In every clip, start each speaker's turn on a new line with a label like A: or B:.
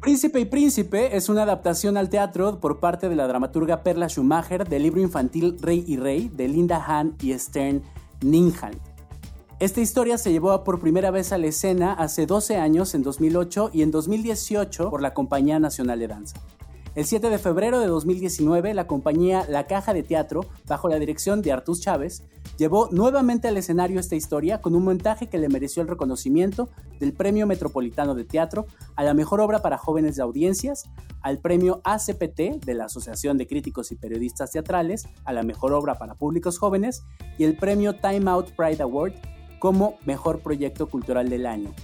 A: Príncipe y Príncipe es una adaptación al teatro por parte de la dramaturga Perla Schumacher del libro infantil Rey y Rey de Linda Hahn y Stern Ninhan. Esta historia se llevó por primera vez a la escena hace 12 años, en 2008 y en 2018 por la Compañía Nacional de Danza. El 7 de febrero de 2019, la compañía La Caja de Teatro, bajo la dirección de Artus Chávez, llevó nuevamente al escenario esta historia con un montaje que le mereció el reconocimiento del Premio Metropolitano de Teatro a la mejor obra para jóvenes de audiencias, al Premio ACPT de la Asociación de Críticos y Periodistas Teatrales a la mejor obra para públicos jóvenes y el Premio Time Out Pride Award como Mejor Proyecto Cultural del Año.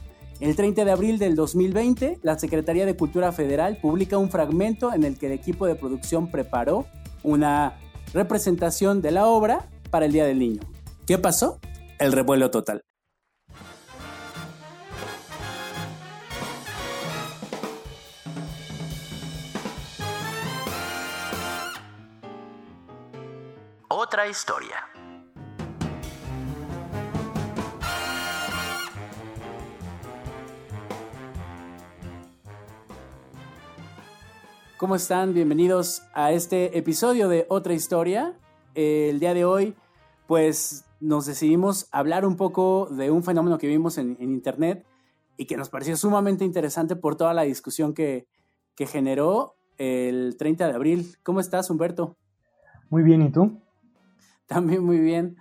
A: El 30 de abril del 2020, la Secretaría de Cultura Federal publica un fragmento en el que el equipo de producción preparó una representación de la obra para el Día del Niño. ¿Qué pasó? El revuelo total.
B: Otra historia.
A: ¿Cómo están? Bienvenidos a este episodio de Otra Historia. El día de hoy, pues nos decidimos hablar un poco de un fenómeno que vimos en, Internet y que nos pareció sumamente interesante por toda la discusión que, que generó el 30 de abril. ¿Cómo estás, Humberto?
C: Muy bien, ¿y tú?
A: También muy bien.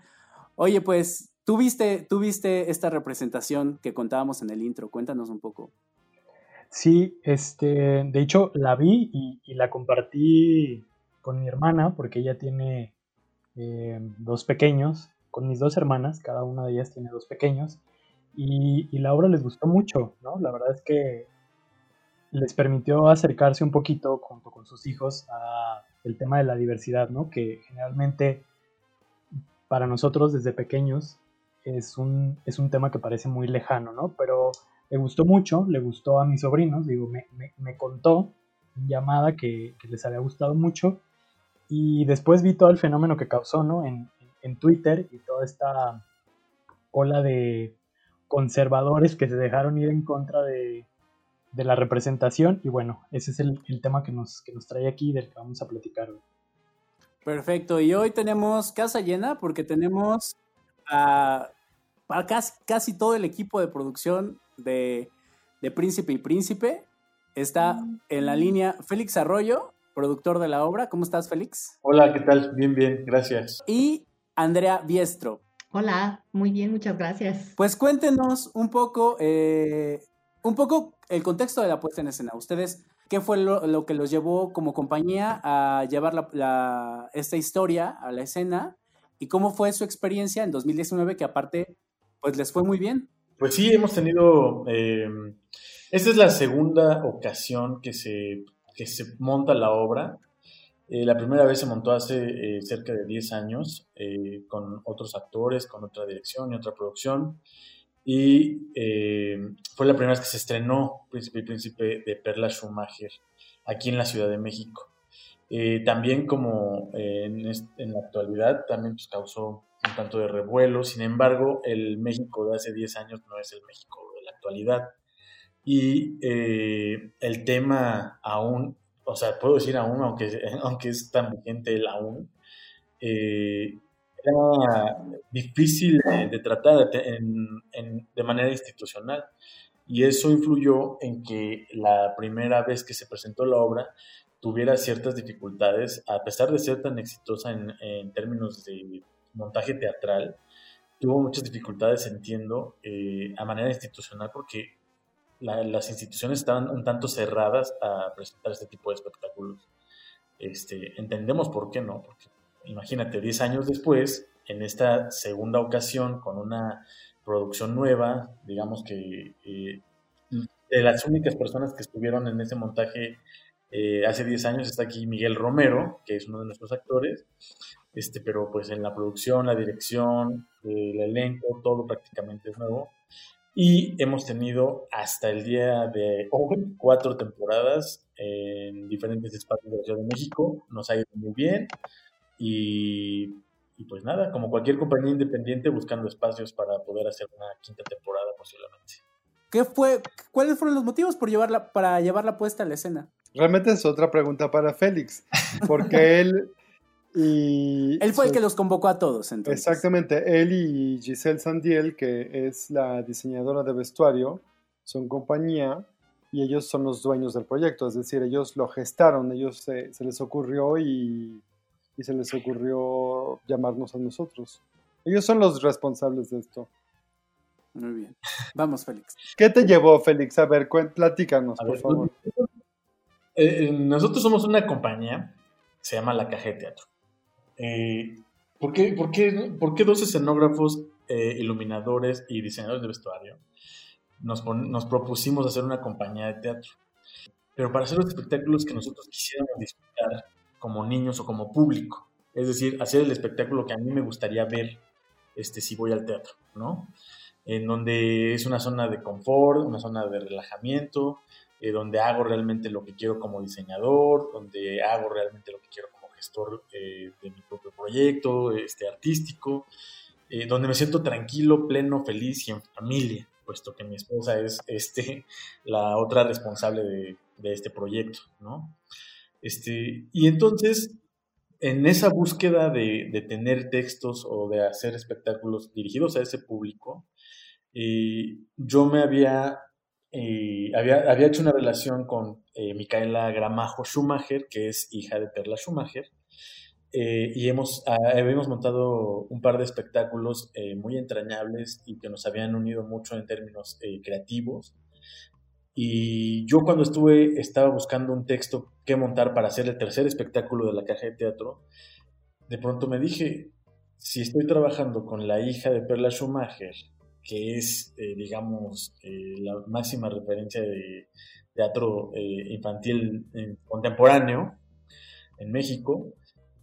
A: Oye, pues, ¿tú viste, tú viste esta representación que contábamos en el intro? Cuéntanos un poco.
C: Sí, este, de hecho la vi y, la compartí con mi hermana porque ella tiene eh, dos pequeños, con mis dos hermanas, cada una de ellas tiene dos pequeños y, la obra les gustó mucho, ¿no? La verdad es que les permitió acercarse un poquito junto con sus hijos a el tema de la diversidad, ¿no? Que generalmente para nosotros desde pequeños es un, es un tema que parece muy lejano, ¿no? Pero le gustó mucho, le gustó a mis sobrinos, digo, me, me, contó en llamada que, les había gustado mucho y después vi todo el fenómeno que causó, ¿no? En, en Twitter y toda esta ola de conservadores que se dejaron ir en contra de, de la representación y bueno, ese es el, el, tema que nos, que nos trae aquí del que vamos a platicar hoy.
A: Perfecto, y hoy tenemos casa llena porque tenemos a, a casi, casi todo el equipo de producción de, Príncipe y Príncipe. Está en la línea Félix Arroyo, productor de la obra. ¿Cómo estás, Félix?
D: Hola, ¿qué tal? Bien, bien, gracias.
A: Y Andrea Biestro.
E: Hola, muy bien, muchas gracias.
A: Pues cuéntenos un poco, eh, un poco el contexto de la puesta en escena. Ustedes, ¿qué fue lo, que los llevó como compañía a llevar esta historia a la escena? ¿Y cómo fue su experiencia en 2019 que aparte, pues les fue muy bien?
D: Pues sí, hemos tenido, eh, esta es la segunda ocasión que se, que se monta la obra. Eh, la primera vez se montó hace eh, cerca de 10 años con otros actores, con otra dirección y otra producción. Y fue la primera vez que se estrenó Príncipe y Príncipe de Perla Schumacher aquí en la Ciudad de México. también como en, la actualidad, también pues, causó un tanto de revuelo. Sin embargo, el México de hace 10 años no es el México de la actualidad. Y eh, el tema aún, o sea, puedo decir aún, aunque, aunque es tan vigente el aún, eh, era difícil de, tratar de manera institucional. Y eso influyó en que la primera vez que se presentó la obra tuviera ciertas dificultades, a pesar de ser tan exitosa en, en términos de montaje teatral, tuvo muchas dificultades, entiendo, eh, a manera institucional, porque las instituciones estaban un tanto cerradas a presentar este tipo de espectáculos. Este, entendemos por qué no, porque imagínate, 10 años después, en esta segunda ocasión, con una producción nueva, digamos que eh, de las únicas personas que estuvieron en ese montaje eh, hace 10 años está aquí Miguel Romero, que es uno de nuestros actores, este, pero pues en la producción, la dirección, el elenco, todo prácticamente es nuevo. Y hemos tenido hasta el día de hoy cuatro temporadas en diferentes espacios de la Ciudad de México. Nos ha ido muy bien. Y, y, pues nada, como cualquier compañía independiente buscando espacios para poder hacer una quinta temporada posiblemente.
A: ¿qué fue, ¿cuáles fueron los motivos por llevarla, para llevarla puesta a la escena?
F: Realmente es otra pregunta para Félix, porque él y...
A: Él fue el que los convocó a todos, entonces.
F: Exactamente, él y Giselle Sandiel, que es la diseñadora de vestuario, son compañía y ellos son los dueños del proyecto, es decir, ellos lo gestaron, ellos se, les ocurrió y, y, se les ocurrió llamarnos a nosotros. Ellos son los responsables de esto.
A: Muy bien. Vamos, Félix.
F: ¿Qué te llevó, Félix? A ver, platícanos, por favor.
D: Eh, eh, nosotros somos una compañía, se llama La Caja de Teatro. Eh, ¿por, qué, por, qué, dos escenógrafos, iluminadores y diseñadores de vestuario nos, nos propusimos hacer una compañía de teatro? Pero para hacer los espectáculos que nosotros quisiéramos disfrutar como niños o como público. Es decir, hacer el espectáculo que a mí me gustaría ver este, si voy al teatro, ¿no? En donde es una zona de confort, una zona de relajamiento, eh, donde hago realmente lo que quiero como diseñador, donde hago realmente lo que quiero como gestor eh, de mi propio proyecto este, artístico, eh, donde me siento tranquilo, pleno, feliz y en familia, puesto que mi esposa es este, la otra responsable de, este proyecto, ¿no? Este, y entonces, en esa búsqueda de, tener textos o de hacer espectáculos dirigidos a ese público, yo me había había, había, hecho una relación con eh, Micaela Gramajo Schumacher, que es hija de Perla Schumacher, eh, y hemos, ah, habíamos montado un par de espectáculos eh, muy entrañables y que nos habían unido mucho en términos creativos. Y yo cuando estuve, estaba buscando un texto que montar para hacer el tercer espectáculo de la caja de teatro, de pronto me dije, si estoy trabajando con la hija de Perla Schumacher que es, eh, digamos, eh, la máxima referencia de teatro eh, infantil contemporáneo en México,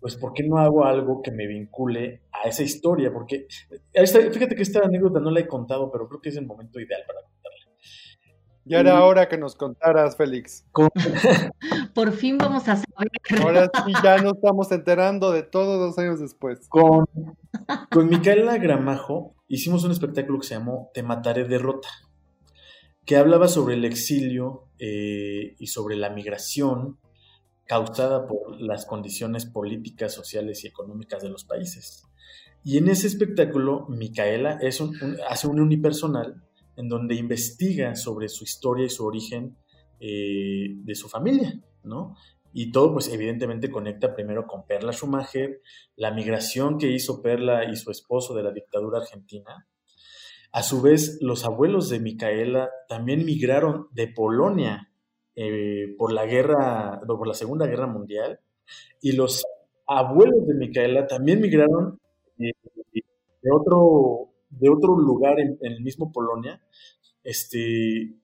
D: pues ¿por qué no hago algo que me vincule a esa historia? Porque fíjate que esta anécdota no la he contado, pero creo que es el momento ideal para contarla.
F: Ya era hora que nos contaras, Félix.
E: Por fin vamos a saber.
F: Ahora sí ya nos estamos enterando de todo dos años después.
D: Con, con Micaela Gramajo hicimos un espectáculo que se llamó Te mataré derrota, que hablaba sobre el exilio eh, y sobre la migración causada por las condiciones políticas, sociales y económicas de los países. Y en ese espectáculo, Micaela es hace un unipersonal en donde investiga sobre su historia y su origen eh, de su familia, ¿no? Y todo, pues evidentemente conecta primero con Perla Schumacher, la migración que hizo Perla y su esposo de la dictadura argentina. A su vez, los abuelos de Micaela también migraron de Polonia eh, por la guerra, por la Segunda Guerra Mundial, y los abuelos de Micaela también migraron de, otro, de otro lugar en, el mismo Polonia, este,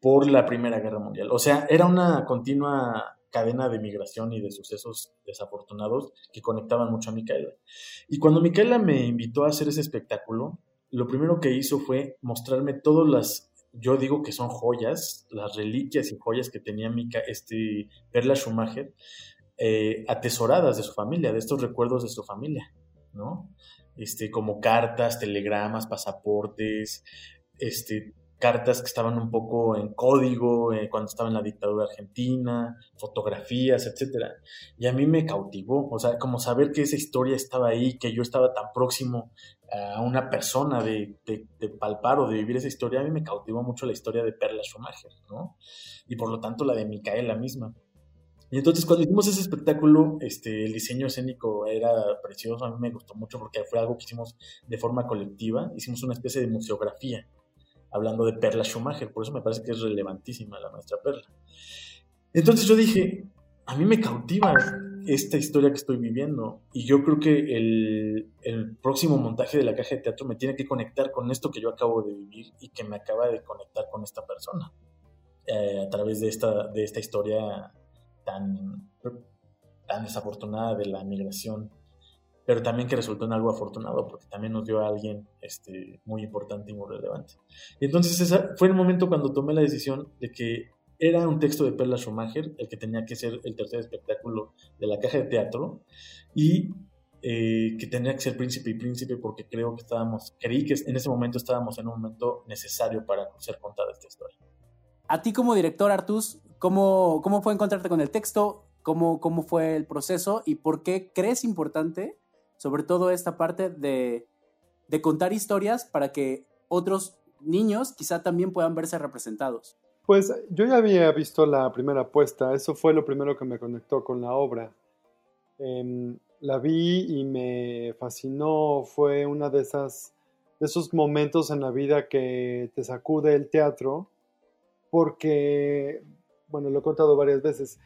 D: por la Primera Guerra Mundial. O sea, era una continua cadena de migración y de sucesos desafortunados que conectaban mucho a Micaela. Y cuando Micaela me invitó a hacer ese espectáculo, lo primero que hizo fue mostrarme todas las, yo digo que son joyas, las reliquias y joyas que tenía Mica, este Perla Schumacher, eh, atesoradas de su familia, de estos recuerdos de su familia, ¿no? Este, como cartas, telegramas, pasaportes, este, cartas que estaban un poco en código eh, cuando estaba en la dictadura argentina, fotografías, etcétera. Y a mí me cautivó, o sea, como saber que esa historia estaba ahí, que yo estaba tan próximo a una persona de, de, palpar o de vivir esa historia, a mí me cautivó mucho la historia de Perla Schumacher, ¿no? Y por lo tanto la de Micaela misma. Y entonces cuando hicimos ese espectáculo, este, el diseño escénico era precioso, a mí me gustó mucho porque fue algo que hicimos de forma colectiva, hicimos una especie de museografía hablando de Perla Schumacher, por eso me parece que es relevantísima la maestra Perla. Entonces yo dije, a mí me cautiva esta historia que estoy viviendo y yo creo que el, próximo montaje de la caja de teatro me tiene que conectar con esto que yo acabo de vivir y que me acaba de conectar con esta persona eh, a través de esta, de esta historia tan, tan desafortunada de la migración pero también que resultó en algo afortunado, porque también nos dio a alguien este, muy importante y muy relevante. Y entonces ese fue el momento cuando tomé la decisión de que era un texto de Perla Schumacher, el que tenía que ser el tercer espectáculo de la caja de teatro, y eh, que tenía que ser príncipe y príncipe porque creo que estábamos, creí que en ese momento estábamos en un momento necesario para ser contada esta historia.
A: A ti como director, Artus, ¿cómo, cómo fue encontrarte con el texto? ¿Cómo, ¿Cómo fue el proceso? ¿Y por qué crees importante, sobre todo esta parte de, de contar historias para que otros niños quizá también puedan verse representados?
F: Pues yo ya había visto la primera apuesta, eso fue lo primero que me conectó con la obra. Em, la vi y me fascinó, fue una de de esos momentos en la vida que te sacude el teatro, porque, bueno, lo he contado varias veces,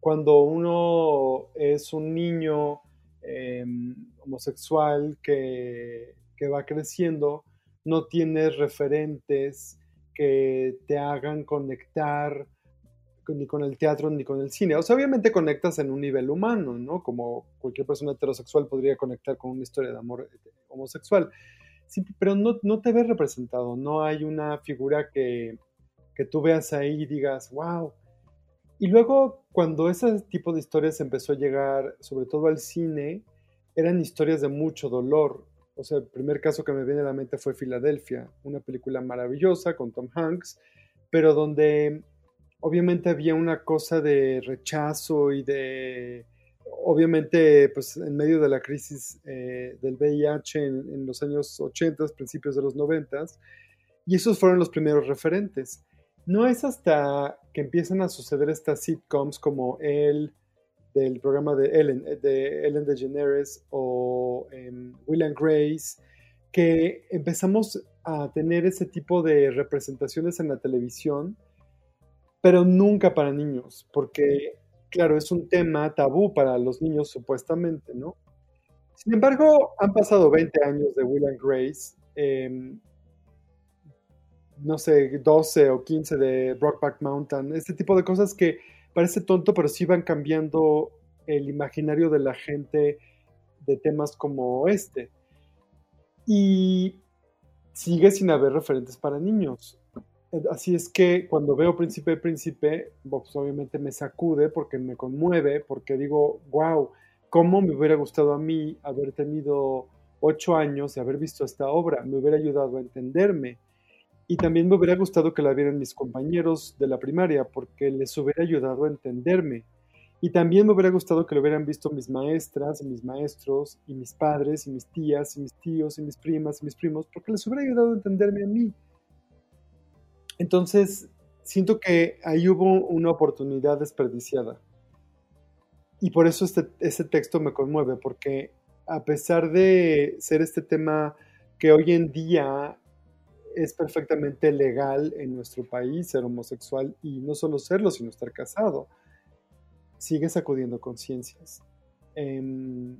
F: cuando uno es un niño em, homosexual que, que va creciendo, no tienes referentes que te hagan conectar ni con el teatro ni con el cine. O sea, obviamente conectas en un nivel humano, ¿no? Como cualquier persona heterosexual podría conectar con una historia de amor eh, homosexual. Pero no, no te ves representado, no hay una figura que, que tú veas ahí y digas, wow. Y luego, cuando ese tipo de historias empezó a llegar, sobre todo al cine, eran historias de mucho dolor. O sea, el primer caso que me viene a la mente fue Filadelfia, una película maravillosa con Tom Hanks, pero donde obviamente había una cosa de rechazo y de, obviamente, pues en medio de la crisis eh, del VIH en, los años 80, principios de los 90, y esos fueron los primeros referentes. No es hasta que empiezan a suceder estas sitcoms como El, del programa de Ellen, de Ellen DeGeneres o em, Will and Grace, que empezamos a tener ese tipo de representaciones en la televisión pero nunca para niños, porque, claro, es un tema tabú para los niños supuestamente, ¿no? Sin embargo, han pasado 20 años de Will and Grace, em, no sé, 12 o 15 de Brockback Mountain, este tipo de cosas que parece tonto, pero sí van cambiando el imaginario de la gente de temas como este. Y sigue sin haber referentes para niños. Así es que cuando veo Príncipe Príncipe, obviamente me sacude porque me conmueve, porque digo, wow, ¿cómo me hubiera gustado a mí haber tenido ocho años y haber visto esta obra? Me hubiera ayudado a entenderme. Y también me hubiera gustado que la vieran mis compañeros de la primaria porque les hubiera ayudado a entenderme. Y también me hubiera gustado que lo hubieran visto mis maestras, mis maestros, y mis padres, y mis tías, y mis tíos, y mis primas, y mis primos, porque les hubiera ayudado a entenderme a mí. Entonces, siento que ahí hubo una oportunidad desperdiciada. Y por eso este, este texto me conmueve, porque a pesar de ser este tema que hoy en día es perfectamente legal en nuestro país ser homosexual y no solo serlo, sino estar casado, sigue sacudiendo conciencias. Em,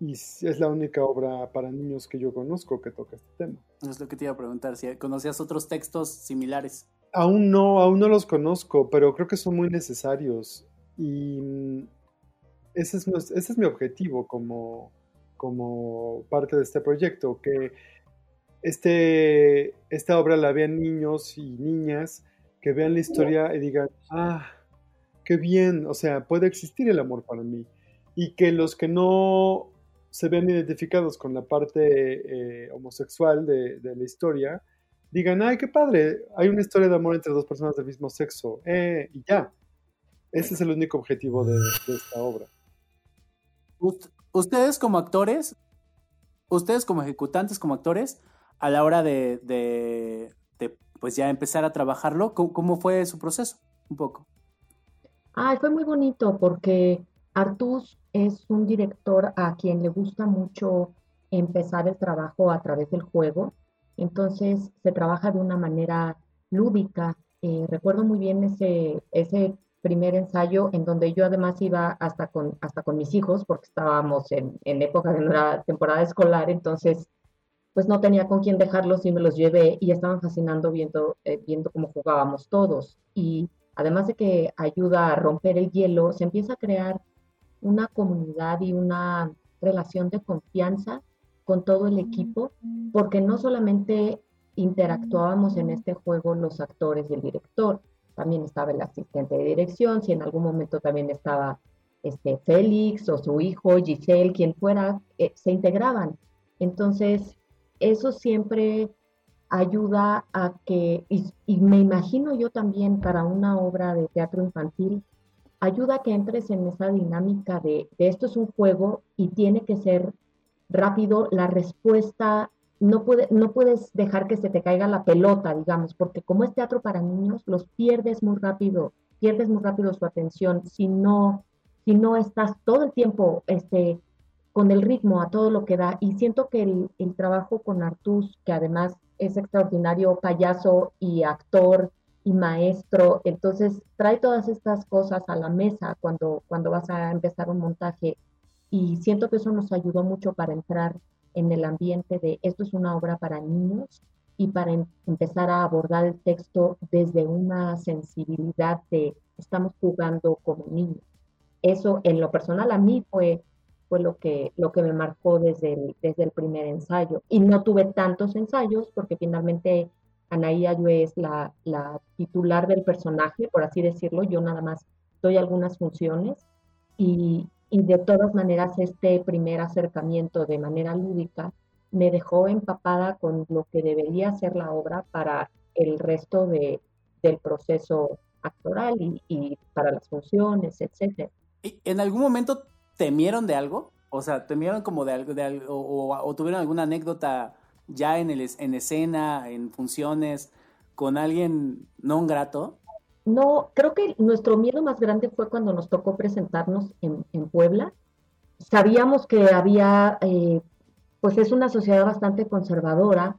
F: y es la única obra para niños que yo conozco que toca este tema.
A: Es lo que te iba a preguntar, si conocías otros textos similares.
F: Aún no, aún no los conozco, pero creo que son muy necesarios. Y mm, ese es, ese es mi objetivo como, como parte de este proyecto, que este, esta obra la vean niños y niñas, que vean la historia y digan, ah, qué bien, o sea, puede existir el amor para mí. Y que los que no se ven identificados con la parte eh, homosexual de, la historia, digan, ay, qué padre, hay una historia de amor entre dos personas del mismo sexo, eh, y ya. Ese es el único objetivo de, esta obra.
A: Ustedes como actores, ustedes como ejecutantes, como actores, a la hora de, pues ya empezar a trabajarlo, ¿cómo, fue su proceso? Un poco.
E: Ay, fue muy bonito porque Artus es un director a quien le gusta mucho empezar el trabajo a través del juego. Entonces se trabaja de una manera lúdica. Eh, recuerdo muy bien ese, ese primer ensayo en donde yo además iba hasta con, hasta con mis hijos porque estábamos en, en época de una temporada escolar, entonces pues no tenía con quién dejarlos y me los llevé y estaban fascinando viendo, eh, viendo cómo jugábamos todos. Y además de que ayuda a romper el hielo, se empieza a crear una comunidad y una relación de confianza con todo el equipo, porque no solamente interactuábamos en este juego los actores y el director, también estaba el asistente de dirección, si en algún momento también estaba este, Félix o su hijo, Giselle, quien fuera, eh, se integraban. Entonces, eso siempre ayuda a que, y, me imagino yo también para una obra de teatro infantil, ayuda a que entres en esa dinámica de, esto es un juego y tiene que ser rápido, la respuesta, no, puede, no puedes dejar que se te caiga la pelota, digamos, porque como es teatro para niños, los pierdes muy rápido, pierdes muy rápido su atención si no, si no estás todo el tiempo este, con el ritmo a todo lo que da. Y siento que el, trabajo con Artus, que además es extraordinario payaso y actor y maestro, entonces trae todas estas cosas a la mesa cuando, cuando vas a empezar un montaje y siento que eso nos ayudó mucho para entrar en el ambiente de esto es una obra para niños y para em, empezar a abordar el texto desde una sensibilidad de estamos jugando como niños. Eso en lo personal a mí fue fue lo que, lo que me marcó desde el, desde el primer ensayo. Y no tuve tantos ensayos porque finalmente Anaí Ayue es la, la titular del personaje, por así decirlo. Yo nada más doy algunas funciones y, y de todas maneras este primer acercamiento de manera lúdica me dejó empapada con lo que debería ser la obra para el resto de, del proceso actoral y, y, para las funciones, etc.
A: ¿En algún momento temieron de algo? O sea, temieron como de algo, o, tuvieron alguna anécdota ya en, el, en escena, en funciones, con alguien no grato?
E: No, creo que nuestro miedo más grande fue cuando nos tocó presentarnos en, en Puebla. Sabíamos que había, eh, pues es una sociedad bastante conservadora.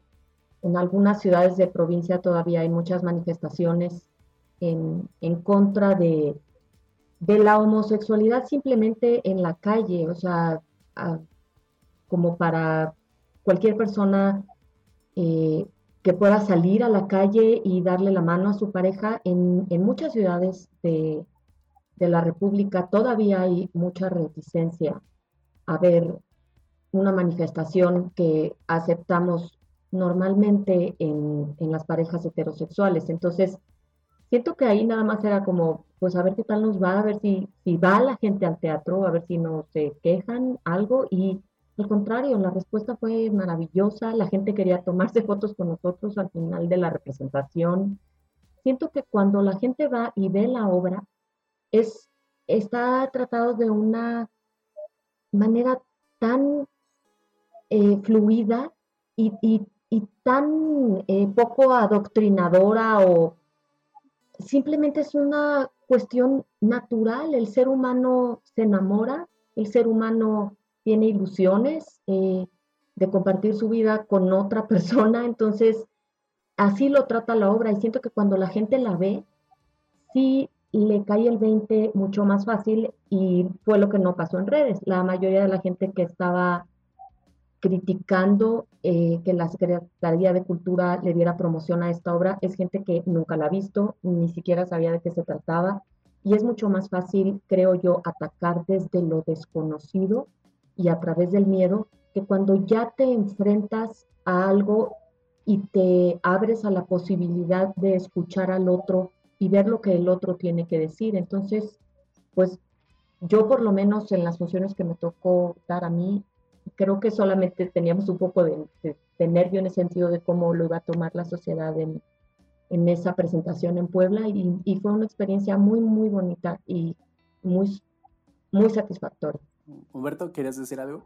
E: En algunas ciudades de provincia todavía hay muchas manifestaciones en, en contra de, de la homosexualidad simplemente en la calle, o sea, como para cualquier persona eh, que pueda salir a la calle y darle la mano a su pareja. En, muchas ciudades de, la República todavía hay mucha reticencia a ver una manifestación que aceptamos normalmente en, en las parejas heterosexuales. Entonces, siento que ahí nada más era como, pues a ver qué tal nos va, a ver si, si va la gente al teatro, a ver si no se quejan algo y al contrario, la respuesta fue maravillosa, la gente quería tomarse fotos con nosotros al final de la representación. Siento que cuando la gente va y ve la obra, es, está tratado de una manera tan eh, fluida y, tan eh, poco adoctrinadora o simplemente es una cuestión natural. El ser humano se enamora, el ser humano tiene ilusiones eh, de compartir su vida con otra persona, entonces así lo trata la obra y siento que cuando la gente la ve, sí le cae el 20 mucho más fácil y fue lo que no pasó en redes. La mayoría de la gente que estaba criticando eh, que la Secretaría de Cultura le diera promoción a esta obra es gente que nunca la ha visto, ni siquiera sabía de qué se trataba, y es mucho más fácil, creo yo, atacar desde lo desconocido y a través del miedo que cuando ya te enfrentas a algo y te abres a la posibilidad de escuchar al otro y ver lo que el otro tiene que decir. Entonces, pues yo por lo menos en las funciones que me tocó dar a mí, creo que solamente teníamos un poco de, nervio en el sentido de cómo lo iba a tomar la sociedad en, en esa presentación en Puebla y, y, fue una experiencia muy, muy bonita y muy, muy satisfactoria.
A: Humberto, ¿querías decir algo?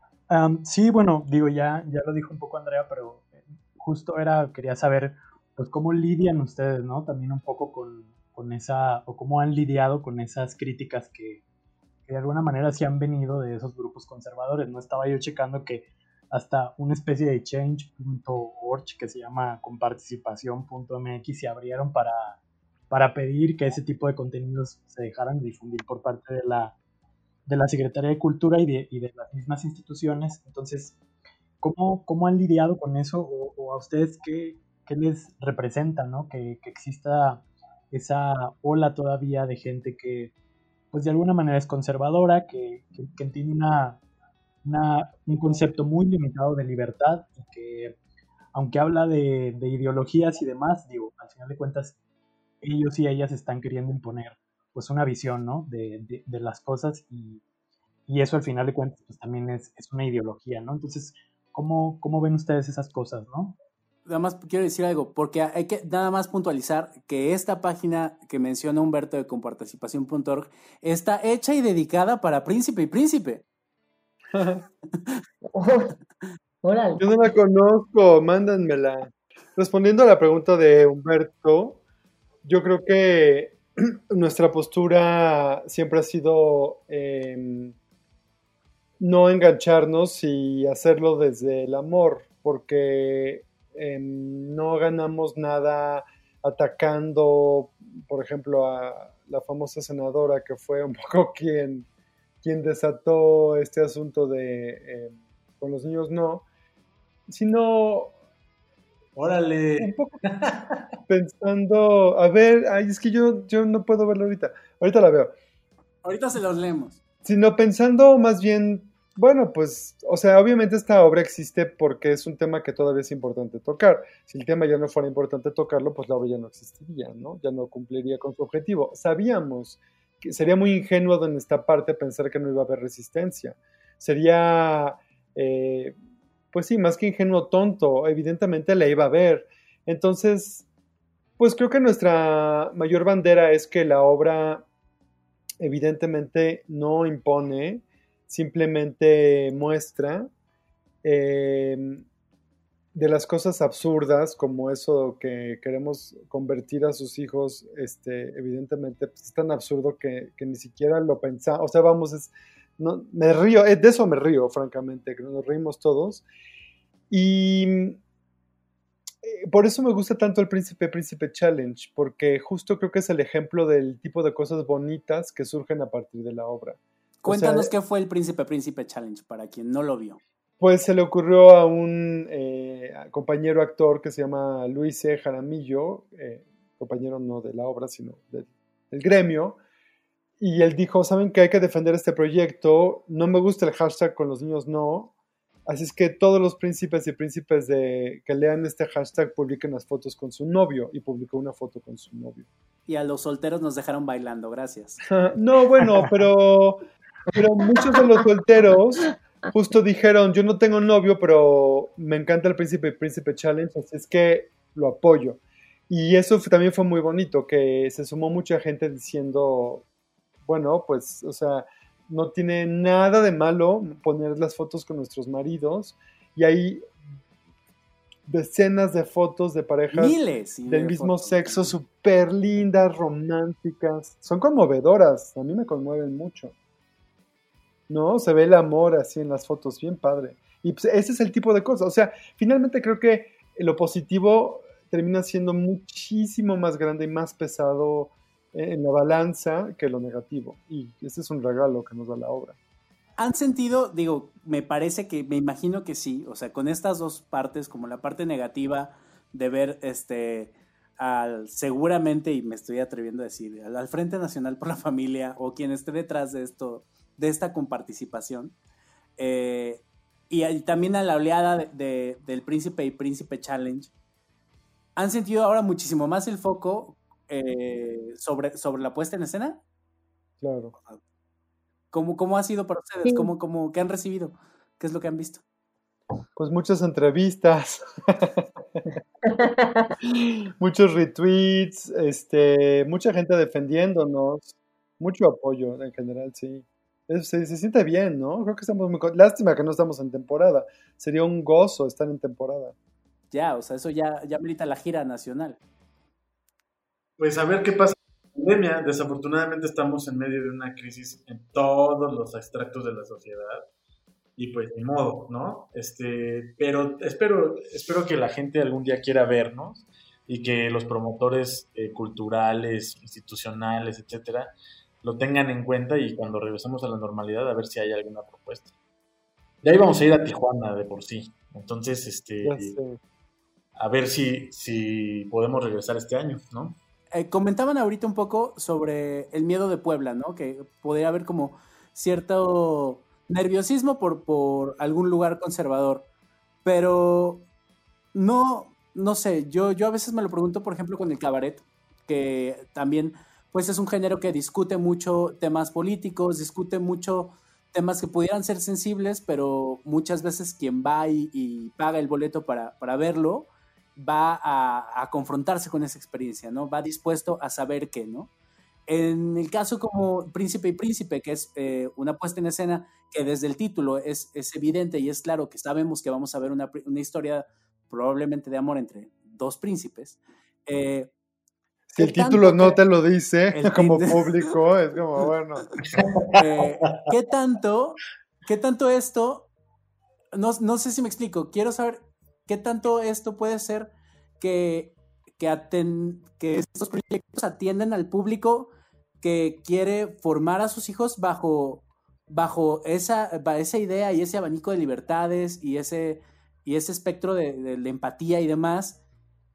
C: sí, bueno, digo, ya, ya lo dijo un poco Andrea, pero eh, justo era, quería saber, pues, cómo lidian ustedes, ¿no? También un poco con, con esa, o cómo han lidiado con esas críticas que, de alguna manera sí han venido de esos grupos conservadores. No estaba yo checando que hasta una especie de change.org que se llama comparticipación.mx se abrieron para, para pedir que ese tipo de contenidos se dejaran de difundir por parte de la, de la Secretaría de Cultura y de, y de las mismas instituciones. Entonces, ¿cómo, cómo han lidiado con eso o, a ustedes qué, qué, les representa ¿no? que, que exista esa ola todavía de gente que pues de alguna manera es conservadora, que, que, tiene una, un concepto muy limitado de libertad y que aunque habla de, ideologías y demás, digo, al final de cuentas, ellos y ellas están queriendo imponer pues una visión, ¿no? De, de, las cosas y, y, eso al final de cuentas pues también es, es una ideología, ¿no? Entonces, ¿cómo, ¿cómo ven ustedes esas cosas, ¿no?
A: Nada más quiero decir algo, porque hay que nada más puntualizar que esta página que menciona Humberto de comparticipación.org está hecha y dedicada para príncipe y príncipe.
F: Yo no la conozco, mándanmela. Respondiendo a la pregunta de Humberto, yo creo que nuestra postura siempre ha sido em, no engancharnos y hacerlo desde el amor, porque Em, no ganamos nada atacando, por ejemplo, a la famosa senadora que fue un poco quien, quien desató este asunto de em, con los niños no, sino
D: Órale.
F: Un poco pensando, a ver, ay, es que yo, yo no puedo verlo ahorita. Ahorita la veo.
A: Ahorita se los leemos.
F: Sino pensando más bien bueno, pues, o sea, obviamente esta obra existe porque es un tema que todavía es importante tocar. Si el tema ya no fuera importante tocarlo, pues la obra ya no existiría, ¿no? Ya no cumpliría con su objetivo. Sabíamos que sería muy ingenuo de nuestra parte pensar que no iba a haber resistencia. Sería, eh, pues sí, más que ingenuo tonto, evidentemente la iba a haber. Entonces, pues creo que nuestra mayor bandera es que la obra evidentemente no impone, simplemente muestra em, de las cosas absurdas, como eso que queremos convertir a sus hijos, este, evidentemente pues, es tan absurdo que, ni siquiera lo pensamos, o sea, vamos, es, no, me río, eh, de eso me río, francamente, que nos reímos todos. Y eh, por eso me gusta tanto el Príncipe Príncipe Challenge, porque justo creo que es el ejemplo del tipo de cosas bonitas que surgen a partir de la obra.
A: Cuéntanos qué fue el Príncipe Príncipe Challenge para quien no lo vio.
F: Pues se le ocurrió a un eh, compañero actor que se llama Luis E. Jaramillo, eh, compañero no de la obra, sino del, gremio, y él dijo, ¿saben que hay que defender este proyecto? No me gusta el hashtag con los niños no, así es que todos los príncipes y príncipes de, que lean este hashtag publiquen las fotos con su novio, y publicó una foto con su novio.
A: Y a los solteros nos dejaron bailando, gracias.
F: no, bueno, pero pero muchos de los solteros justo dijeron, yo no tengo novio, pero me encanta el Príncipe Príncipe Challenge, así es que lo apoyo. Y eso también fue muy bonito, que se sumó mucha gente diciendo, bueno, pues, o sea, no tiene nada de malo poner las fotos con nuestros maridos. Y hay decenas de fotos de parejas del mismo sexo, súper lindas, románticas. Son conmovedoras, a mí me conmueven mucho. ¿No? Se ve el amor así en las fotos, bien padre. Y pues, ese es el tipo de cosas. O sea, finalmente creo que lo positivo termina siendo muchísimo más grande y más pesado en la balanza que lo negativo. Y ese es un regalo que nos da la obra.
A: ¿Han sentido, digo, me parece que, me imagino que sí, o sea, con estas dos partes, como la parte negativa de ver este al seguramente, y me estoy atreviendo a decir, al Frente Nacional por la Familia o quien esté detrás de esto, de esta comparticipación. Eh, y, también a la oleada de, del Príncipe y Príncipe Challenge, ¿han sentido ahora muchísimo más el foco eh, sobre, sobre la puesta en escena?
F: Claro.
A: ¿Cómo, cómo ha sido para ustedes? ¿Cómo, cómo, ¿Qué han recibido? ¿Qué es lo que han visto?
F: Pues muchas entrevistas, muchos retweets, este, mucha gente defendiéndonos, mucho apoyo en general, sí se, siente bien, ¿no? Creo que estamos muy... Lástima que no estamos en temporada. Sería un gozo estar en temporada.
A: Ya, o sea, eso ya, ya merita la gira nacional.
D: Pues a ver qué pasa con la pandemia. Desafortunadamente estamos en medio de una crisis en todos los extractos de la sociedad. Y pues ni modo, ¿no? Este, pero espero, espero que la gente algún día quiera vernos y que los promotores eh, culturales, institucionales, etcétera, lo tengan en cuenta y cuando regresemos a la normalidad a ver si hay alguna propuesta. Ya íbamos a ir a Tijuana de por sí, entonces este a ver si, si podemos regresar este año, ¿no?
A: Eh, comentaban ahorita un poco sobre el miedo de Puebla, ¿no? Que podría haber como cierto nerviosismo por, por algún lugar conservador, pero no, no sé, yo, yo a veces me lo pregunto, por ejemplo, con el cabaret, que también pues es un género que discute mucho temas políticos, discute mucho temas que pudieran ser sensibles, pero muchas veces quien va y, paga el boleto para, verlo va a, confrontarse con esa experiencia, ¿no? Va dispuesto a saber qué, ¿no? En el caso como Príncipe y Príncipe, que es eh, una puesta en escena que desde el título es, es, evidente y es claro que sabemos que vamos a ver una, una historia probablemente de amor entre dos príncipes, eh,
F: si el título no te lo dice como público, es como, bueno.
A: Eh, ¿Qué tanto, qué tanto esto, no, no, sé si me explico, quiero saber qué tanto esto puede ser que, que, que estos proyectos atienden al público que quiere formar a sus hijos bajo, bajo esa, esa idea y ese abanico de libertades y ese, y ese espectro de, de empatía y demás,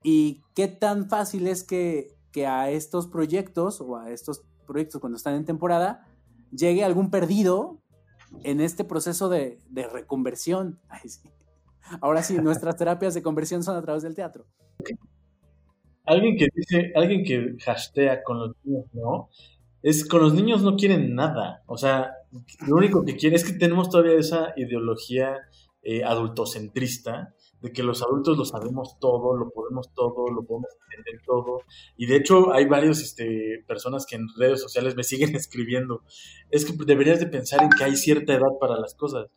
A: y qué tan fácil es que que a estos proyectos o a estos proyectos cuando están en temporada llegue algún perdido en este proceso de, reconversión. Ahora sí, nuestras terapias de conversión son a través del teatro.
D: Alguien que dice, alguien que hastea con los niños, ¿no? Es con los niños no quieren nada. O sea, lo único que quieren es que tenemos todavía esa ideología eh, adultocentrista de que los adultos lo sabemos todo, lo podemos todo, lo podemos entender todo. Y de hecho hay varios este, personas que en redes sociales me siguen escribiendo. Es que deberías de pensar en que hay cierta edad para las cosas.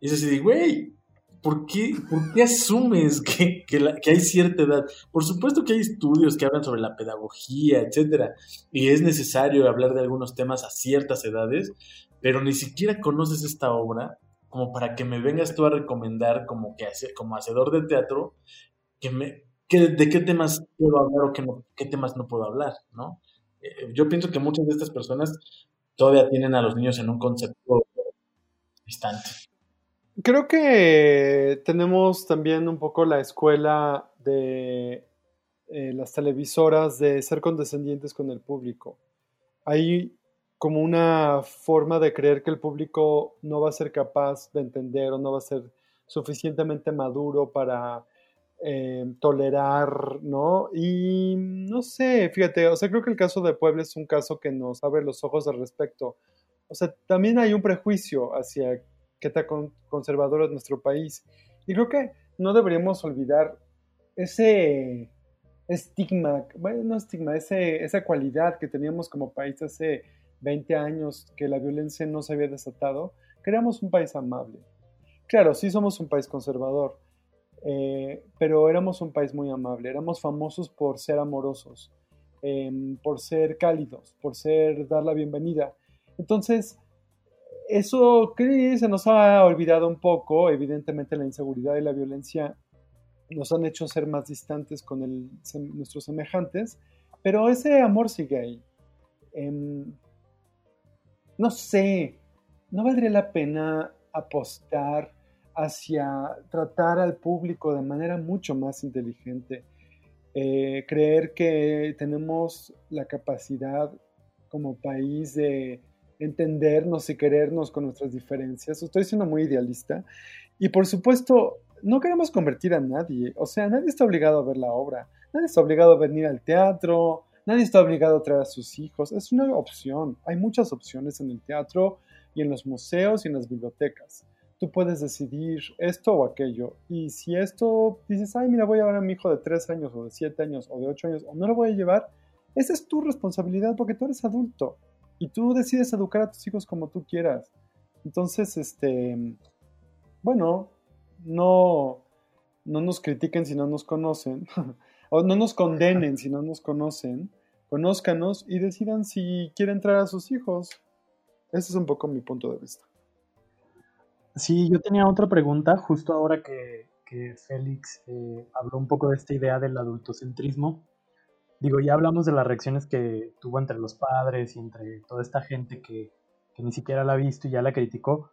D: Y es así, güey, ¿por qué, ¿por qué asumes que, que, hay cierta edad? Por supuesto que hay estudios que hablan sobre la pedagogía, etcétera, y es necesario hablar de algunos temas a ciertas edades, pero ni siquiera conoces esta obra como para que me vengas tú a recomendar como que como hacedor de teatro que me de qué temas puedo hablar o qué, qué temas no puedo hablar, ¿no? Eh, yo pienso que muchas de estas personas todavía tienen a los niños en un concepto distante.
F: Creo que tenemos también un poco la escuela de eh, las televisoras de ser condescendientes con el público. Hay como una forma de creer que el público no va a ser capaz de entender o no va a ser suficientemente maduro para eh, tolerar, ¿no? Y no sé, fíjate, o sea, creo que el caso de Puebla es un caso que nos abre los ojos al respecto. O sea, también hay un prejuicio hacia qué tan conservador es nuestro país. Y creo que no deberíamos olvidar ese estigma, bueno, no estigma, ese, esa cualidad que teníamos como país hace 20 años que la violencia no se había desatado, queríamos un país amable. Claro, sí somos un país conservador, eh, pero éramos un país muy amable, éramos famosos por ser amorosos, em, por ser cálidos, por ser dar la bienvenida. Entonces, eso se nos ha olvidado un poco, evidentemente la inseguridad y la violencia nos han hecho ser más distantes con nuestros semejantes, pero ese amor sigue ahí. Em, no sé, ¿no valdría la pena apostar hacia tratar al público de manera mucho más inteligente? Eh, creer que tenemos la capacidad como país de entendernos y querernos con nuestras diferencias. Estoy siendo muy idealista. Y por supuesto, no queremos convertir a nadie. O sea, nadie está obligado a ver la obra. Nadie está obligado a venir al teatro. Nadie está obligado a traer a sus hijos. Es una opción. Hay muchas opciones en el teatro y en los museos y en las bibliotecas. Tú puedes decidir esto o aquello. Y si esto dices, ay, mira, voy a ver a mi hijo de 3 años o de 7 años o de 8 años o no lo voy a llevar, esa es tu responsabilidad porque tú eres adulto y tú decides educar a tus hijos como tú quieras. Entonces, este, bueno, no, no nos critiquen si no nos conocen, o no nos condenen si no nos conocen, conózcanos y decidan si quieren traer a sus hijos. Ese es un poco mi punto de vista.
C: Sí, yo tenía otra pregunta justo ahora que, Félix eh, habló un poco de esta idea del adultocentrismo. Digo, ya hablamos de las reacciones que tuvo entre los padres y entre toda esta gente que, ni siquiera la ha visto y ya la criticó,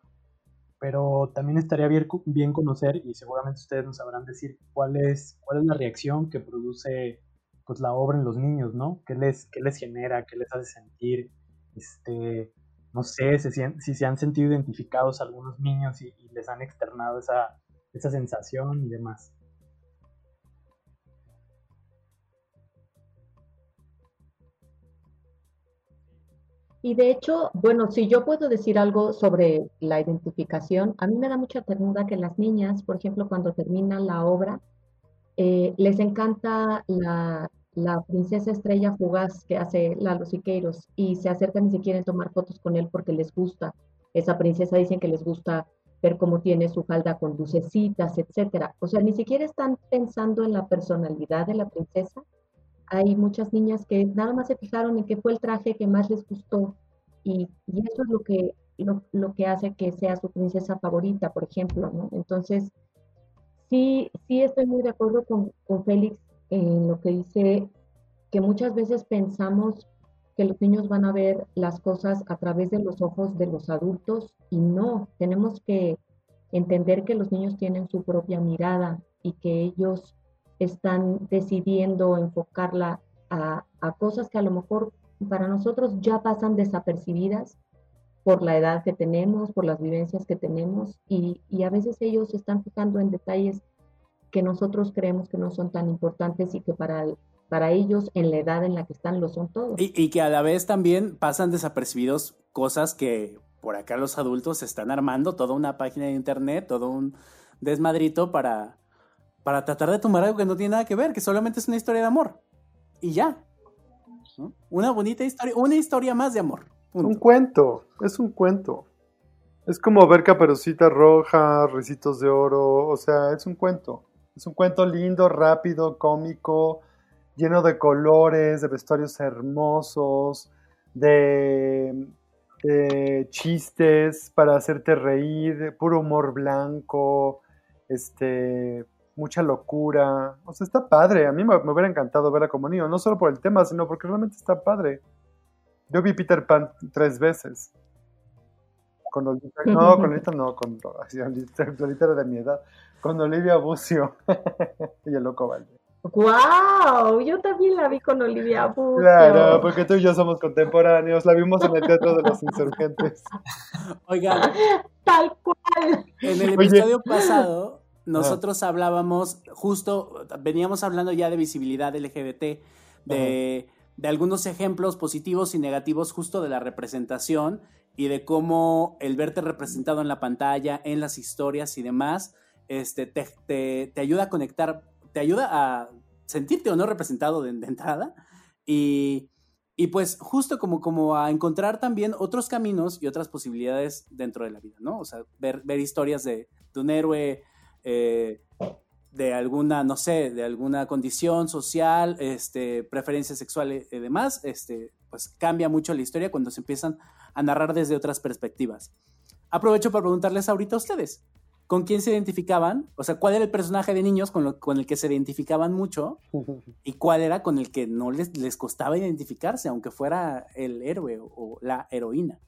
C: pero también estaría bien, bien conocer, y seguramente ustedes nos sabrán decir, cuál es, cuál es la reacción que produce pues la obra en los niños, ¿no? ¿Qué les, qué les genera? ¿Qué les hace sentir? Este, no sé si, se han sentido identificados algunos niños y, les han externado esa, esa sensación y demás.
E: Y de hecho, bueno, si yo puedo decir algo sobre la identificación, a mí me da mucha ternura que las niñas, por ejemplo, cuando terminan la obra, eh, les encanta la, princesa estrella fugaz que hace Lalo Siqueiros y se acercan y se quieren tomar fotos con él porque les gusta. Esa princesa dicen que les gusta ver cómo tiene su falda con lucecitas, etcétera. O sea, ni siquiera están pensando en la personalidad de la princesa, hay muchas niñas que nada más se fijaron en qué fue el traje que más les gustó y, eso es lo que, lo, que hace que sea su princesa favorita, por ejemplo, ¿no? Entonces, sí, sí estoy muy de acuerdo con, con Félix en lo que dice que muchas veces pensamos que los niños van a ver las cosas a través de los ojos de los adultos y no, tenemos que entender que los niños tienen su propia mirada y que ellos están decidiendo enfocarla a, cosas que a lo mejor para nosotros ya pasan desapercibidas por la edad que tenemos, por las vivencias que tenemos y, a veces ellos se están fijando en detalles que nosotros creemos que no son tan importantes y que para, para ellos en la edad en la que están lo son todos.
A: Y, y, que a la vez también pasan desapercibidos cosas que por acá los adultos están armando toda una página de internet, todo un desmadrito para, para tratar de tomar algo que no tiene nada que ver, que solamente es una historia de amor. Y ya. Una bonita historia, una historia más de amor.
F: Un cuento, es un cuento. Es como ver caperucita roja, recitos de oro, o sea, es un cuento. Es un cuento lindo, rápido, cómico, lleno de colores, de vestuarios hermosos, de, de chistes para hacerte reír, puro humor blanco, este, mucha locura. O sea, está padre. A mí me, hubiera encantado verla como niño, no solo por el tema, sino porque realmente está padre. Yo vi Peter Pan tres veces. Con Olivia, no, con Olivia no, con Olivia era de mi edad. Con Olivia Bucio y el loco Valde.
E: ¡Wow! Yo también la vi con Olivia Bucio.
F: Claro, porque tú y yo somos contemporáneos. La vimos en el Teatro de los Insurgentes.
A: Oigan.
E: Tal cual.
A: En el episodio pasado nosotros hablábamos, justo, veníamos hablando ya de visibilidad LGBT, de, de, algunos ejemplos positivos y negativos justo de la representación y de cómo el verte representado en la pantalla, en las historias y demás, este, te, te, ayuda a conectar, te ayuda a sentirte o no representado de, entrada y, y, pues justo como, como a encontrar también otros caminos y otras posibilidades dentro de la vida, ¿no? O sea, ver, ver historias de, de un héroe eh, de alguna, no sé, de alguna condición social, este, preferencia sexual y demás, este, pues cambia mucho la historia cuando se empiezan a narrar desde otras perspectivas. Aprovecho para preguntarles ahorita a ustedes, ¿con quién se identificaban? O sea, ¿cuál era el personaje de niños con, con el que se identificaban mucho? ¿Y cuál era con el que no les, les costaba identificarse, aunque fuera el héroe o, o la heroína?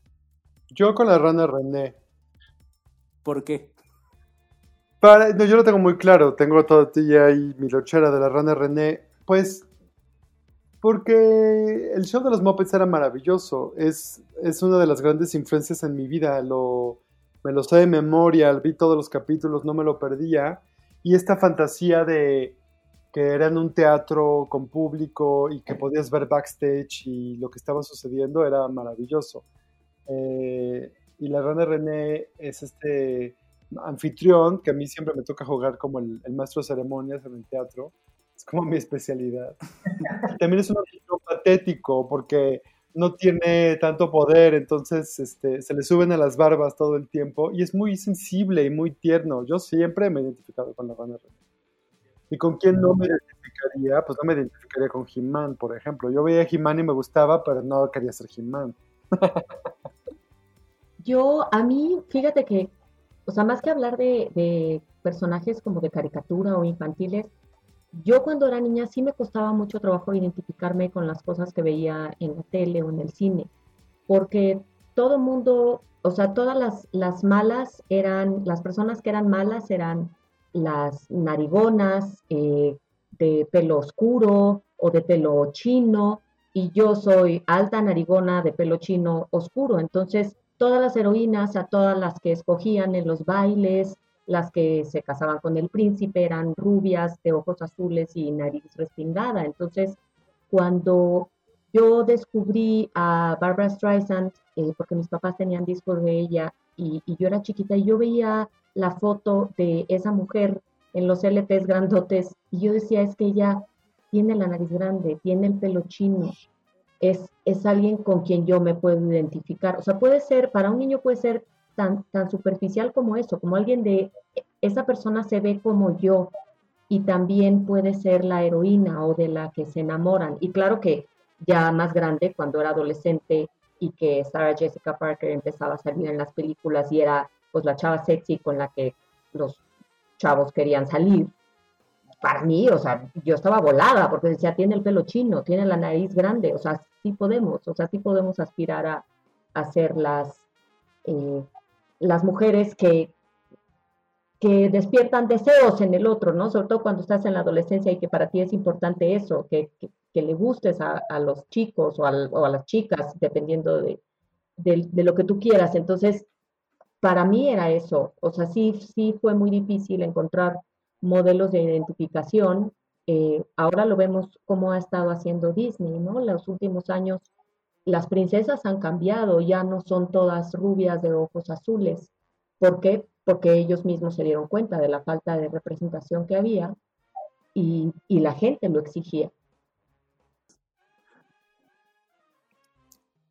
F: Yo con la rana René.
A: ¿Por qué?
F: No, yo lo tengo muy claro. Tengo ya ahí mi lochera de la rana René. Pues porque el show de los Muppets era maravilloso. Es, es una de las grandes influencias en mi vida. Lo, me lo sé de memoria, vi todos los capítulos, no me lo perdía. Y esta fantasía de que era en un teatro con público y que podías ver backstage y lo que estaba sucediendo era maravilloso. Eh, y la Rana René es este anfitrión, que a mí siempre me toca jugar como el, maestro de ceremonias en el teatro. Es como mi especialidad. También es un anfitrión patético porque no tiene tanto poder, entonces este, se le suben a las barbas todo el tiempo y es muy sensible y muy tierno. Yo siempre me he identificado con la banda ¿Y con quién no me identificaría? Pues no me identificaría con He-Man, por ejemplo. Yo veía He-Man y me gustaba, pero no quería ser He-Man.
E: Yo, a mí, fíjate que o sea, más que hablar de, personajes como de caricatura o infantiles, yo cuando era niña sí me costaba mucho trabajo identificarme con las cosas que veía en la tele o en el cine, porque todo mundo, o sea, todas las, las malas eran, las personas que eran malas eran las narigonas eh, de pelo oscuro o de pelo chino, y yo soy alta narigona de pelo chino oscuro, entonces todas las heroínas, a todas las que escogían en los bailes, las que se casaban con el príncipe eran rubias, de ojos azules y nariz respingada. Entonces, cuando yo descubrí a Barbara Streisand eh, porque mis papás tenían discos de ella y, y, yo era chiquita y yo veía la foto de esa mujer en los LPs grandotes y yo decía, es que ella tiene la nariz grande, tiene el pelo chino, es, es alguien con quien yo me puedo identificar. O sea, puede ser, para un niño puede ser tan, tan superficial como eso, como alguien de, esa persona se ve como yo y también puede ser la heroína o de la que se enamoran. Y claro que ya más grande, cuando era adolescente y que Sarah Jessica Parker empezaba a salir en las películas y era pues la chava sexy con la que los chavos querían salir, para mí, o sea, yo estaba volada porque decía, tiene el pelo chino, tiene la nariz grande, o sea, sí podemos, o sea, sí podemos aspirar a, a ser las, eh, las mujeres que, que despiertan deseos en el otro, ¿no? Sobre todo cuando estás en la adolescencia y que para ti es importante eso, que, que, le gustes a, a los chicos o, a las chicas, dependiendo de, de, de, lo que tú quieras. Entonces, para mí era eso, o sea, sí, sí fue muy difícil encontrar modelos de identificación. Eh, ahora lo vemos como ha estado haciendo Disney, ¿no? Los últimos años las princesas han cambiado, ya no son todas rubias de ojos azules. ¿Por qué? Porque ellos mismos se dieron cuenta de la falta de representación que había y, y la gente lo exigía.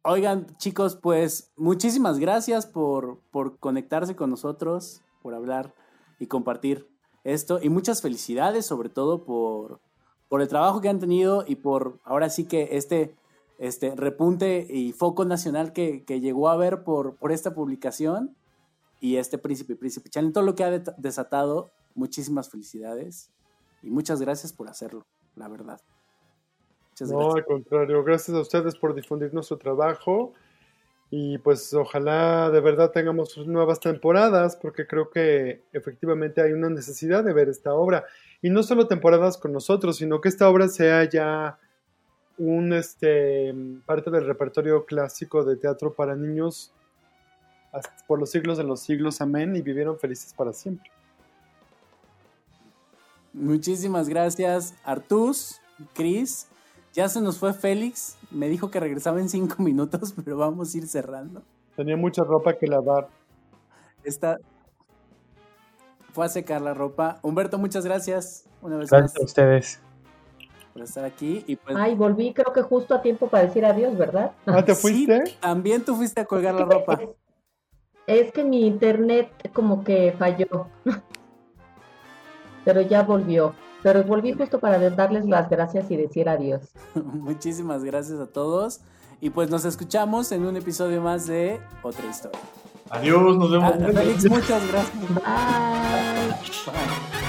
A: Oigan, chicos, pues muchísimas gracias por, por conectarse con nosotros, por hablar y compartir esto. Y muchas felicidades, sobre todo por, por el trabajo que han tenido y por ahora sí que este, este repunte y foco nacional que, que llegó a haber por, por esta publicación y este Príncipe y Príncipe Channel, todo lo que ha desatado. Muchísimas felicidades y muchas gracias por hacerlo, la verdad.
F: Muchas no, al contrario, gracias a ustedes por difundir nuestro trabajo y pues ojalá de verdad tengamos nuevas temporadas, porque creo que efectivamente hay una necesidad de ver esta obra. Y no solo temporadas con nosotros, sino que esta obra sea ya un este parte del repertorio clásico de teatro para niños por los siglos de los siglos, amén, y vivieron felices para siempre.
A: Muchísimas gracias, Artus, Cris. Ya se nos fue Félix. Me dijo que regresaba en cinco minutos, pero vamos a ir cerrando.
F: Tenía mucha ropa que lavar.
A: Está. Fue a secar la ropa. Humberto, muchas gracias. Una vez
C: gracias a ustedes.
A: Por estar aquí. Y pues...
E: Ay, volví creo que justo a tiempo para decir adiós, ¿verdad?
F: ¿Ah, te fuiste?
A: Sí, también tú fuiste a colgar la ropa.
E: Es que mi internet como que falló. Pero ya volvió. Pero volví justo para darles las gracias y decir adiós.
A: Muchísimas gracias a todos. Y pues nos escuchamos en un episodio más de Otra Historia.
D: Adiós, nos vemos.
A: Ah, Félix, muchas gracias.
E: Bye. Bye.